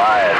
alive.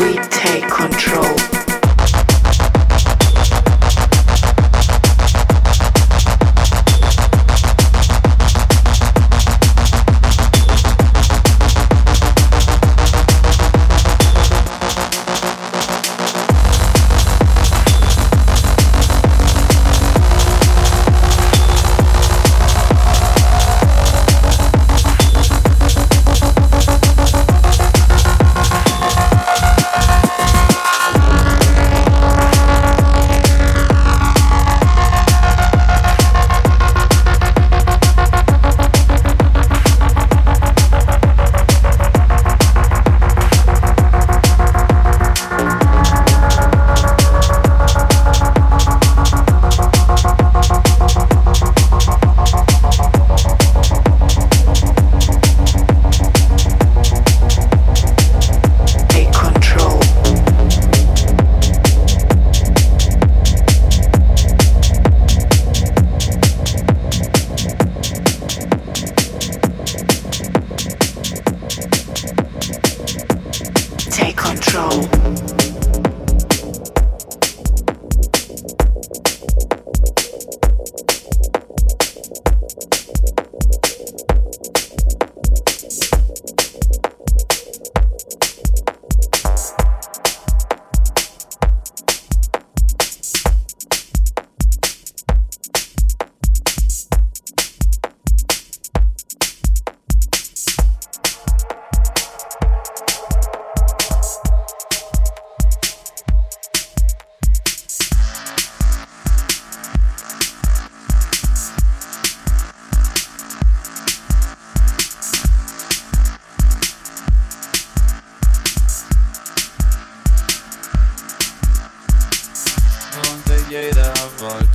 we take control.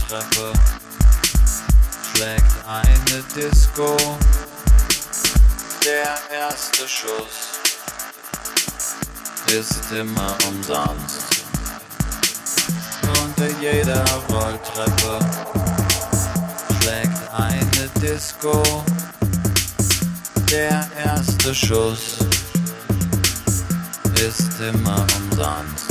treffe, schlägt eine Disco. Der erste Schuss ist immer umsonst. Unter jeder Rolltreppe schlägt eine Disco. Der erste Schuss ist immer umsonst.